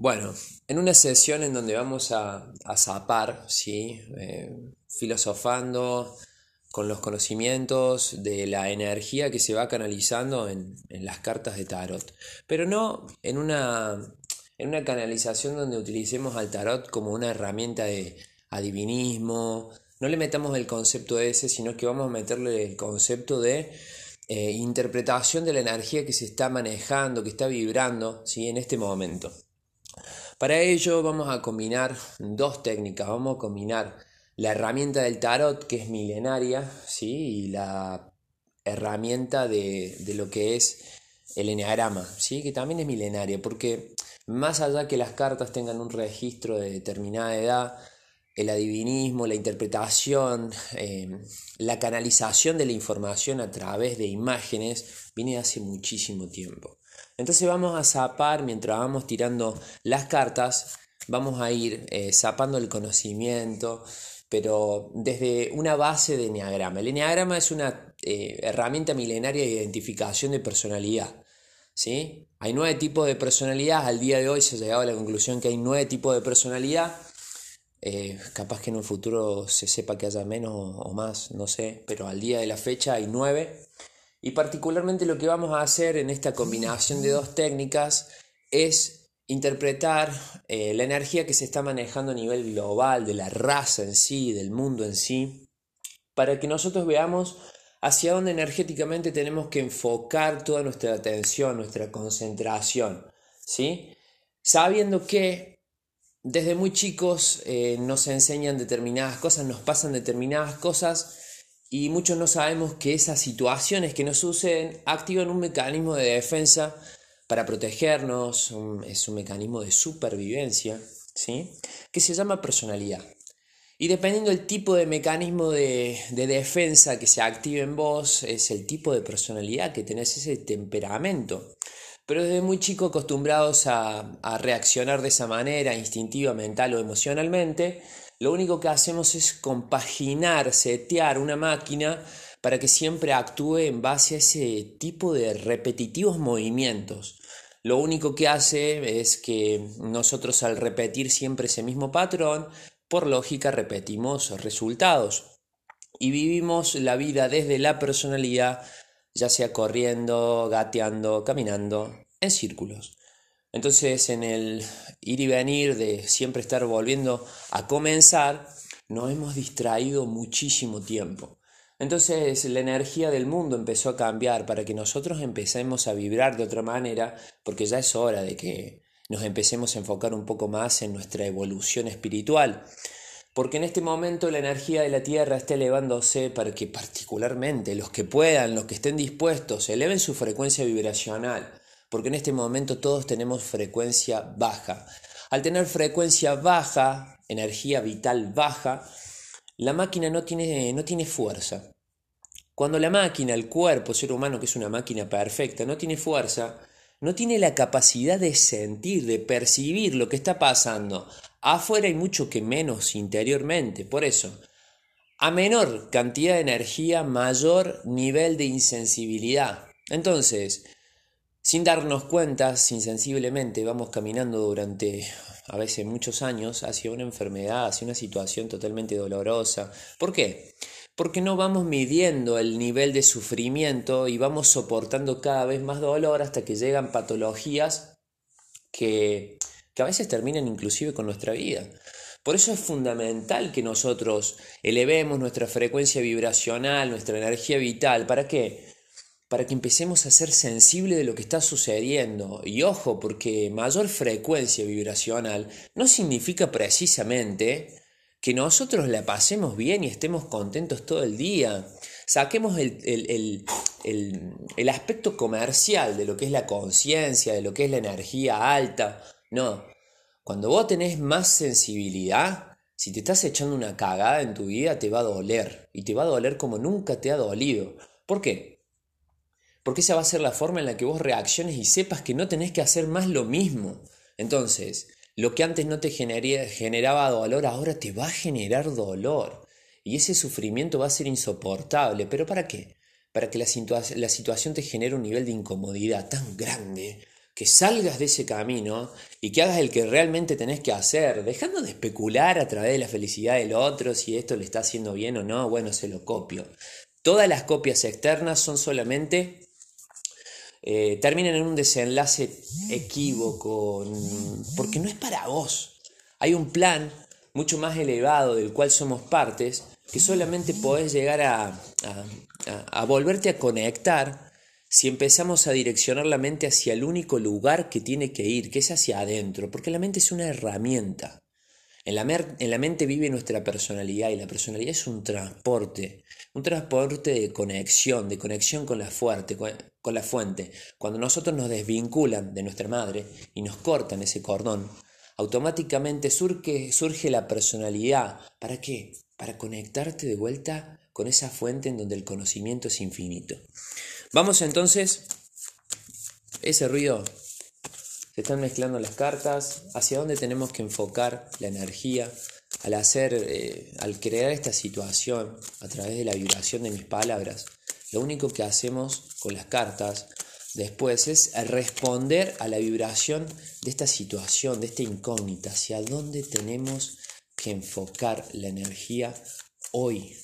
Bueno, en una sesión en donde vamos a, a zapar, ¿sí? Eh, filosofando con los conocimientos de la energía que se va canalizando en, en las cartas de tarot, pero no en una, en una canalización donde utilicemos al tarot como una herramienta de adivinismo, no le metamos el concepto ese, sino que vamos a meterle el concepto de eh, interpretación de la energía que se está manejando, que está vibrando ¿sí? en este momento. Para ello vamos a combinar dos técnicas. Vamos a combinar la herramienta del tarot, que es milenaria, ¿sí? y la herramienta de, lo que es el enneagrama, ¿sí? que también es milenaria, porque más allá que las cartas tengan un registro de determinada edad, el adivinismo, la interpretación, eh, la canalización de la información a través de imágenes viene hace muchísimo tiempo. Entonces vamos a zapar mientras vamos tirando las cartas, vamos a ir eh, zapando el conocimiento, pero desde una base de enneagrama. El enneagrama es una eh, herramienta milenaria de identificación de personalidad. ¿sí? Hay nueve tipos de personalidad, al día de hoy se ha llegado a la conclusión que hay nueve tipos de personalidad. Eh, capaz que en un futuro se sepa que haya menos o más, no sé, pero al día de la fecha hay nueve. Y particularmente lo que vamos a hacer en esta combinación de dos técnicas es interpretar eh, la energía que se está manejando a nivel global, de la raza en sí, del mundo en sí, para que nosotros veamos hacia dónde energéticamente tenemos que enfocar toda nuestra atención, nuestra concentración, ¿sí? Sabiendo que desde muy chicos eh, nos enseñan determinadas cosas, nos pasan determinadas cosas y muchos no sabemos que esas situaciones que nos suceden activan un mecanismo de defensa para protegernos, es un mecanismo de supervivencia, ¿sí? que se llama personalidad. Y dependiendo del tipo de mecanismo de, defensa que se active en vos, es el tipo de personalidad que tenés, ese temperamento. Pero desde muy chico acostumbrados a, a reaccionar de esa manera, instintiva, mental o emocionalmente, lo único que hacemos es compaginar, setear una máquina para que siempre actúe en base a ese tipo de repetitivos movimientos. Lo único que hace es que nosotros al repetir siempre ese mismo patrón, por lógica repetimos resultados y vivimos la vida desde la personalidad, ya sea corriendo, gateando, caminando, en círculos. Entonces, en el ir y venir de siempre estar volviendo a comenzar, nos hemos distraído muchísimo tiempo. Entonces la energía del mundo empezó a cambiar para que nosotros empecemos a vibrar de otra manera, porque ya es hora de que nos empecemos a enfocar un poco más en nuestra evolución espiritual. Porque en este momento la energía de la Tierra está elevándose para que particularmente los que puedan, los que estén dispuestos, eleven su frecuencia vibracional porque en este momento todos tenemos frecuencia baja. Al tener frecuencia baja, energía vital baja, la máquina no tiene, no tiene fuerza. Cuando la máquina, el cuerpo, ser humano, que es una máquina perfecta, no tiene fuerza, no tiene la capacidad de sentir, de percibir lo que está pasando. Afuera hay mucho que menos interiormente. Por eso, a menor cantidad de energía, mayor nivel de insensibilidad. Entonces, sin darnos cuenta, insensiblemente, vamos caminando durante a veces muchos años hacia una enfermedad, hacia una situación totalmente dolorosa. ¿Por qué? Porque no vamos midiendo el nivel de sufrimiento y vamos soportando cada vez más dolor hasta que llegan patologías que, que a veces terminan inclusive con nuestra vida. Por eso es fundamental que nosotros elevemos nuestra frecuencia vibracional, nuestra energía vital. ¿Para qué? Para que empecemos a ser sensibles de lo que está sucediendo. Y ojo, porque mayor frecuencia vibracional no significa precisamente que nosotros la pasemos bien y estemos contentos todo el día. Saquemos el, el aspecto comercial de lo que es la conciencia, de lo que es la energía alta. No, cuando vos tenés más sensibilidad, si te estás echando una cagada en tu vida, te va a doler. Y te va a doler como nunca te ha dolido. ¿Por qué? Porque esa va a ser la forma en la que vos reacciones y sepas que no tenés que hacer más lo mismo. Entonces, lo que antes no te generaba dolor, ahora te va a generar dolor. Y ese sufrimiento va a ser insoportable. ¿Pero para qué? Para que la, la situación te genere un nivel de incomodidad tan grande que salgas de ese camino y que hagas el que realmente tenés que hacer, dejando de especular a través de la felicidad del otro, si esto le está haciendo bien o no, bueno, se lo copio. Todas las copias externas son solamente eh, terminan en un desenlace equívoco, porque no es para vos. Hay un plan mucho más elevado del cual somos partes, que solamente podés llegar a, a volverte a conectar si empezamos a direccionar la mente hacia el único lugar que tiene que ir, que es hacia adentro, porque la mente es una herramienta. En la, en la, mente vive nuestra personalidad y la personalidad es un transporte, un transporte de conexión, de conexión con la, fuerte, con la fuente. Cuando nosotros nos desvinculan de nuestra madre y nos cortan ese cordón, automáticamente surge, surge la personalidad. ¿Para qué? Para conectarte de vuelta con esa fuente en donde el conocimiento es infinito. Vamos entonces, ese ruido, se están mezclando las cartas, hacia dónde tenemos que enfocar la energía al hacer, eh, al crear esta situación a través de la vibración de mis palabras. Lo único que hacemos con las cartas después es responder a la vibración de esta situación, de esta incógnita, hacia dónde tenemos que enfocar la energía hoy.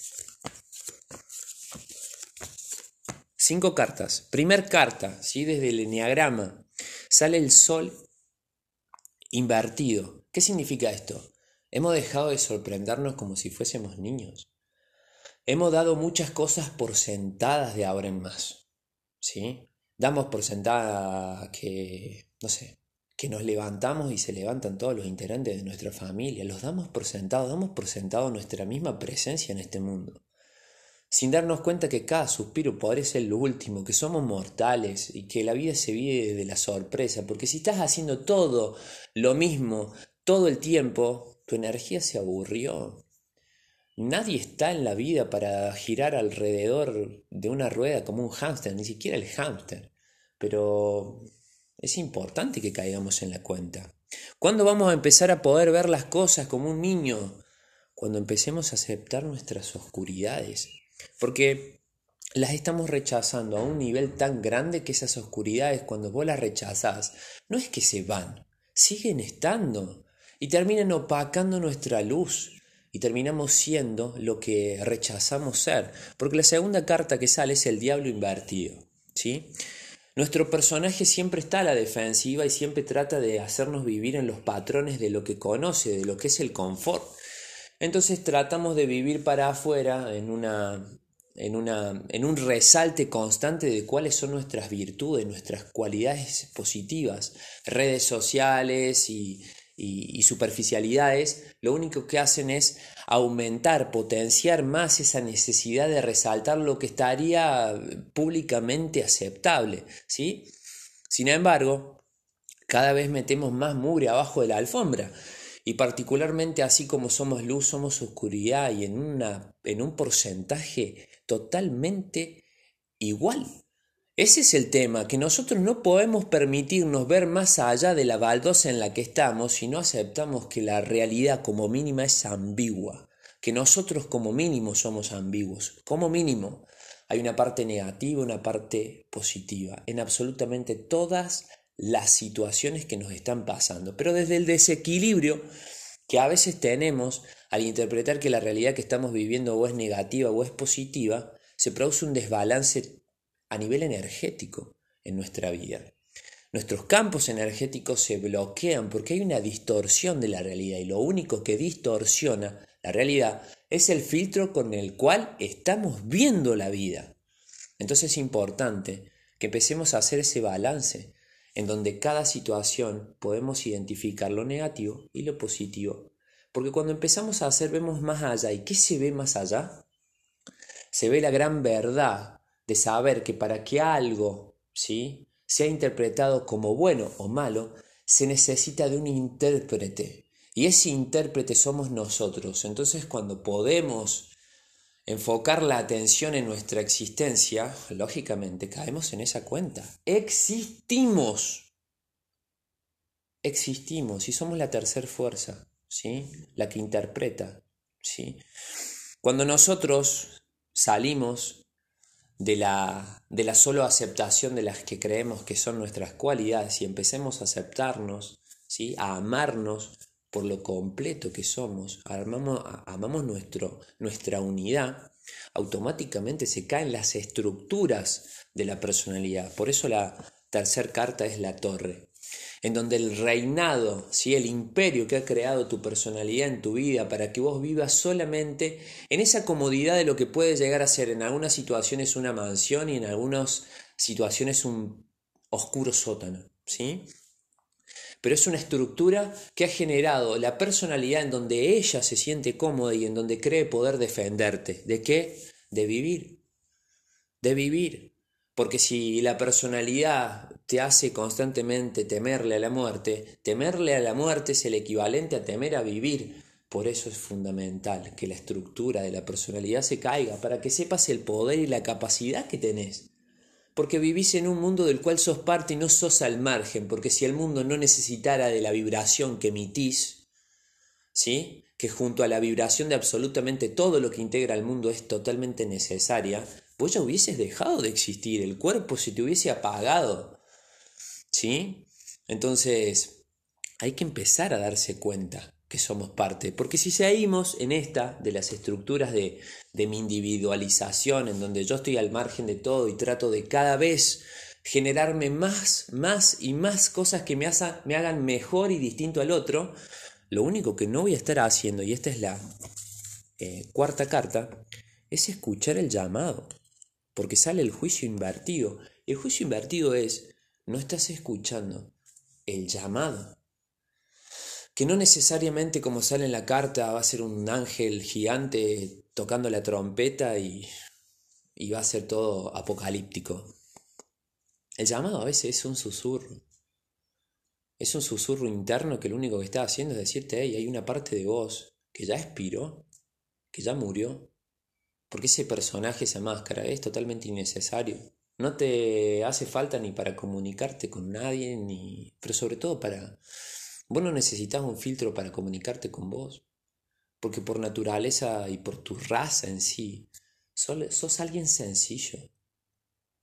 Cinco cartas. Primer carta, ¿sí? desde el enneagrama, sale el sol invertido. ¿Qué significa esto? Hemos dejado de sorprendernos como si fuésemos niños. Hemos dado muchas cosas por sentadas de ahora en más. ¿Sí? Damos por sentada que, no sé, que nos levantamos y se levantan todos los integrantes de nuestra familia. Los damos por sentado, damos por sentado nuestra misma presencia en este mundo sin darnos cuenta que cada suspiro podría ser lo último, que somos mortales y que la vida se vive de la sorpresa, porque si estás haciendo todo lo mismo todo el tiempo, tu energía se aburrió. Nadie está en la vida para girar alrededor de una rueda como un hámster, ni siquiera el hámster. Pero es importante que caigamos en la cuenta. ¿Cuándo vamos a empezar a poder ver las cosas como un niño? Cuando empecemos a aceptar nuestras oscuridades, porque las estamos rechazando a un nivel tan grande que esas oscuridades cuando vos las rechazás, no es que se van, siguen estando y terminan opacando nuestra luz y terminamos siendo lo que rechazamos ser, porque la segunda carta que sale es el diablo invertido, ¿sí? Nuestro personaje siempre está a la defensiva y siempre trata de hacernos vivir en los patrones de lo que conoce, de lo que es el confort. Entonces tratamos de vivir para afuera en, una, en, una, en un resalte constante de cuáles son nuestras virtudes, nuestras cualidades positivas. Redes sociales y, superficialidades lo único que hacen es aumentar, potenciar más esa necesidad de resaltar lo que estaría públicamente aceptable. ¿sí? Sin embargo, cada vez metemos más mugre abajo de la alfombra. Y particularmente así como somos luz, somos oscuridad y en, una, en un porcentaje totalmente igual. Ese es el tema, que nosotros no podemos permitirnos ver más allá de la baldosa en la que estamos si no aceptamos que la realidad como mínima es ambigua, que nosotros como mínimo somos ambiguos, como mínimo. Hay una parte negativa, una parte positiva, en absolutamente todas las situaciones que nos están pasando. Pero desde el desequilibrio que a veces tenemos al interpretar que la realidad que estamos viviendo o es negativa o es positiva, se produce un desbalance a nivel energético en nuestra vida. Nuestros campos energéticos se bloquean porque hay una distorsión de la realidad y lo único que distorsiona la realidad es el filtro con el cual estamos viendo la vida. Entonces es importante que empecemos a hacer ese balance en donde cada situación podemos identificar lo negativo y lo positivo. Porque cuando empezamos a hacer vemos más allá. ¿Y qué se ve más allá? Se ve la gran verdad de saber que para que algo ¿sí? sea interpretado como bueno o malo, se necesita de un intérprete. Y ese intérprete somos nosotros. Entonces cuando podemos enfocar la atención en nuestra existencia, lógicamente caemos en esa cuenta. Existimos. Existimos y somos la tercera fuerza, ¿sí? La que interpreta, ¿sí? Cuando nosotros salimos de la, de la solo aceptación de las que creemos que son nuestras cualidades y empecemos a aceptarnos, ¿sí? a amarnos por lo completo que somos, amamos, nuestro, nuestra unidad, automáticamente se caen las estructuras de la personalidad. Por eso la tercera carta es la torre en donde el reinado, ¿sí? el imperio que ha creado tu personalidad en tu vida para que vos vivas solamente en esa comodidad de lo que puede llegar a ser en algunas situaciones una mansión y en algunas situaciones un oscuro sótano. ¿sí? Pero es una estructura que ha generado la personalidad en donde ella se siente cómoda y en donde cree poder defenderte. ¿De qué? De vivir. De vivir. Porque si la personalidad te hace constantemente temerle a la muerte, temerle a la muerte es el equivalente a temer a vivir. Por eso es fundamental que la estructura de la personalidad se caiga, para que sepas el poder y la capacidad que tenés. Porque vivís en un mundo del cual sos parte y no sos al margen, porque si el mundo no necesitara de la vibración que emitís, ¿sí? que junto a la vibración de absolutamente todo lo que integra el mundo es totalmente necesaria, vos ya hubieses dejado de existir, el cuerpo se te hubiese apagado. ¿Sí? Entonces, hay que empezar a darse cuenta que somos parte, porque si seguimos en esta de las estructuras de, de mi individualización, en donde yo estoy al margen de todo y trato de cada vez generarme más, más y más cosas que me, me hagan mejor y distinto al otro, lo único que no voy a estar haciendo, y esta es la eh, cuarta carta, es escuchar el llamado porque sale el juicio invertido. El juicio invertido es, no estás escuchando el llamado. Que no necesariamente como sale en la carta va a ser un ángel gigante tocando la trompeta y, y va a ser todo apocalíptico. El llamado a veces es un susurro. Es un susurro interno que lo único que está haciendo es decirte, hey, hay una parte de vos que ya expiró, que ya murió, porque ese personaje, esa máscara, es totalmente innecesario. No te hace falta ni para comunicarte con nadie, ni. pero sobre todo para. Vos no necesitas un filtro para comunicarte con vos. Porque por naturaleza y por tu raza en sí, sos alguien sencillo.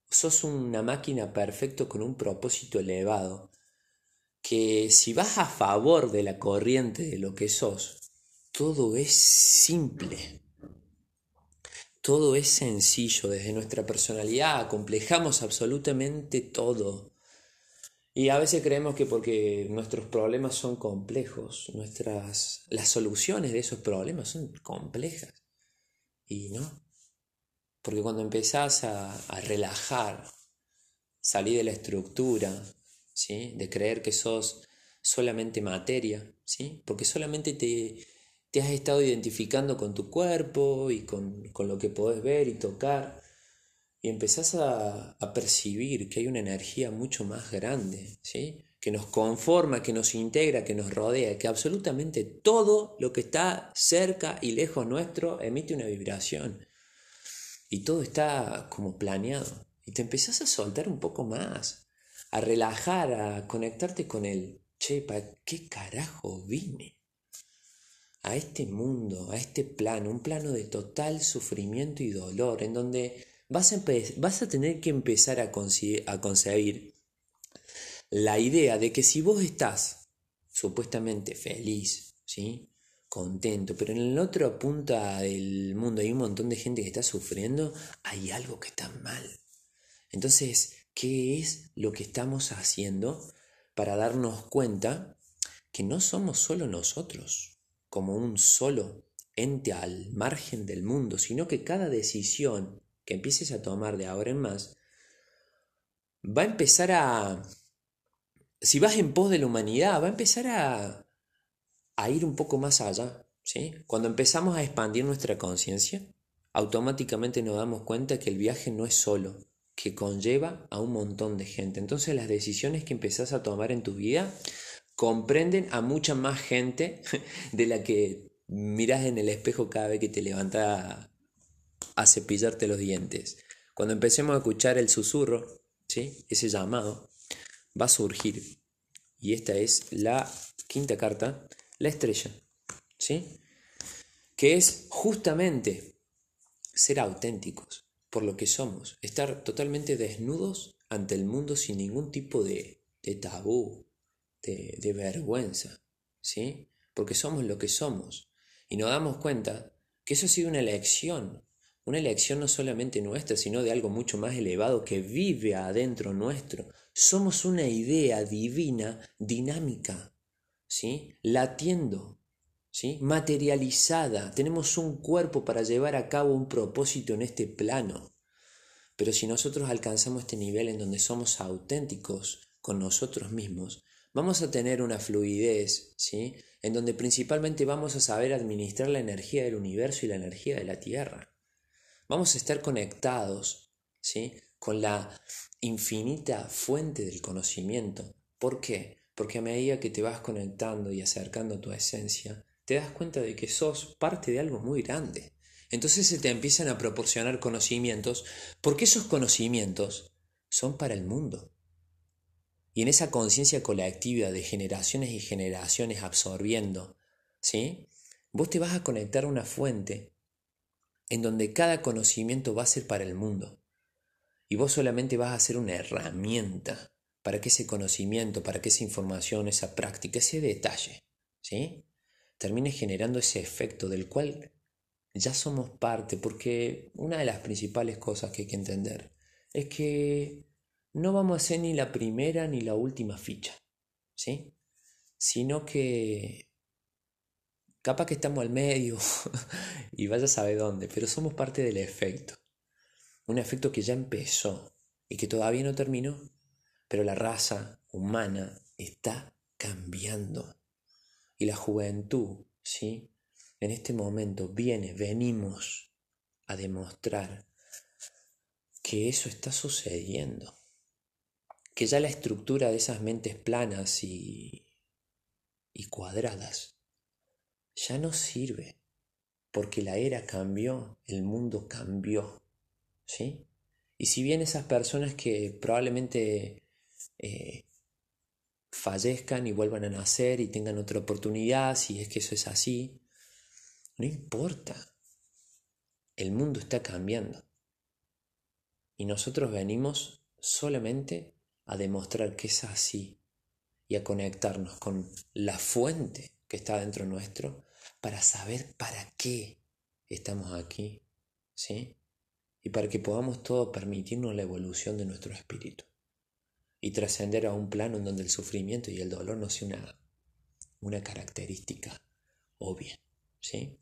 Sos una máquina perfecta con un propósito elevado. Que si vas a favor de la corriente de lo que sos, todo es simple todo es sencillo, desde nuestra personalidad acomplejamos absolutamente todo. Y a veces creemos que porque nuestros problemas son complejos, nuestras las soluciones de esos problemas son complejas. Y no. Porque cuando empezás a, a relajar, salir de la estructura, ¿sí? de creer que sos solamente materia, ¿sí? porque solamente te, te has estado identificando con tu cuerpo y con, lo que podés ver y tocar y empezás a, a, percibir que hay una energía mucho más grande, ¿sí? que nos conforma, que nos integra, que nos rodea, que absolutamente todo lo que está cerca y lejos nuestro emite una vibración. Y todo está como planeado. Y te empezás a soltar un poco más, a relajar, a conectarte con el, che, ¿para qué carajo vine? a este mundo, a este plano, un plano de total sufrimiento y dolor, en donde vas a, vas a tener que empezar a, concebir la idea de que si vos estás supuestamente feliz, ¿sí? contento, pero en la otra punta del mundo hay un montón de gente que está sufriendo, hay algo que está mal. Entonces, ¿qué es lo que estamos haciendo para darnos cuenta que no somos solo nosotros? como un solo ente al margen del mundo, sino que cada decisión que empieces a tomar de ahora en más va a empezar a, si vas en pos de la humanidad, va a empezar a, a ir un poco más allá. ¿sí? Cuando empezamos a expandir nuestra conciencia, automáticamente nos damos cuenta que el viaje no es solo, que conlleva a un montón de gente. Entonces las decisiones que empezás a tomar en tu vida comprenden a mucha más gente de la que miras en el espejo cada vez que te levantas a, cepillarte los dientes. Cuando empecemos a escuchar el susurro, ¿sí? ese llamado, va a surgir. Y esta es la quinta carta, la estrella, ¿sí? que es justamente ser auténticos, por lo que somos, estar totalmente desnudos ante el mundo sin ningún tipo de, tabú, de, de vergüenza, ¿sí? Porque somos lo que somos. Y nos damos cuenta que eso ha sido una elección, una elección no solamente nuestra, sino de algo mucho más elevado que vive adentro nuestro. Somos una idea divina, dinámica, ¿sí? Latiendo, ¿sí? Materializada. Tenemos un cuerpo para llevar a cabo un propósito en este plano. Pero si nosotros alcanzamos este nivel en donde somos auténticos con nosotros mismos, vamos a tener una fluidez, ¿sí? En donde principalmente vamos a saber administrar la energía del universo y la energía de la Tierra. Vamos a estar conectados, ¿sí? Con la infinita fuente del conocimiento. ¿Por qué? Porque a medida que te vas conectando y acercando a tu esencia, te das cuenta de que sos parte de algo muy grande. Entonces se te empiezan a proporcionar conocimientos, porque esos conocimientos son para el mundo. Y en esa conciencia colectiva de generaciones y generaciones absorbiendo, ¿sí? Vos te vas a conectar a una fuente en donde cada conocimiento va a ser para el mundo. Y vos solamente vas a ser una herramienta para que ese conocimiento, para que esa información, esa práctica, ese detalle, ¿sí? termine generando ese efecto del cual ya somos parte, porque una de las principales cosas que hay que entender es que no vamos a ser ni la primera ni la última ficha, ¿sí? Sino que Capaz que estamos al medio y vaya a saber dónde, pero somos parte del efecto. Un efecto que ya empezó y que todavía no terminó, pero la raza humana está cambiando. Y la juventud, ¿sí? En este momento viene, venimos a demostrar que eso está sucediendo. Que ya la estructura de esas mentes planas y, y cuadradas ya no sirve, porque la era cambió, el mundo cambió, ¿sí? Y si bien esas personas que probablemente eh, fallezcan y vuelvan a nacer y tengan otra oportunidad, si es que eso es así, no importa, el mundo está cambiando. Y nosotros venimos solamente a demostrar que es así y a conectarnos con la fuente que está dentro nuestro para saber para qué estamos aquí, ¿sí? Y para que podamos todo permitirnos la evolución de nuestro espíritu y trascender a un plano en donde el sufrimiento y el dolor no sea una, una característica obvia, ¿sí?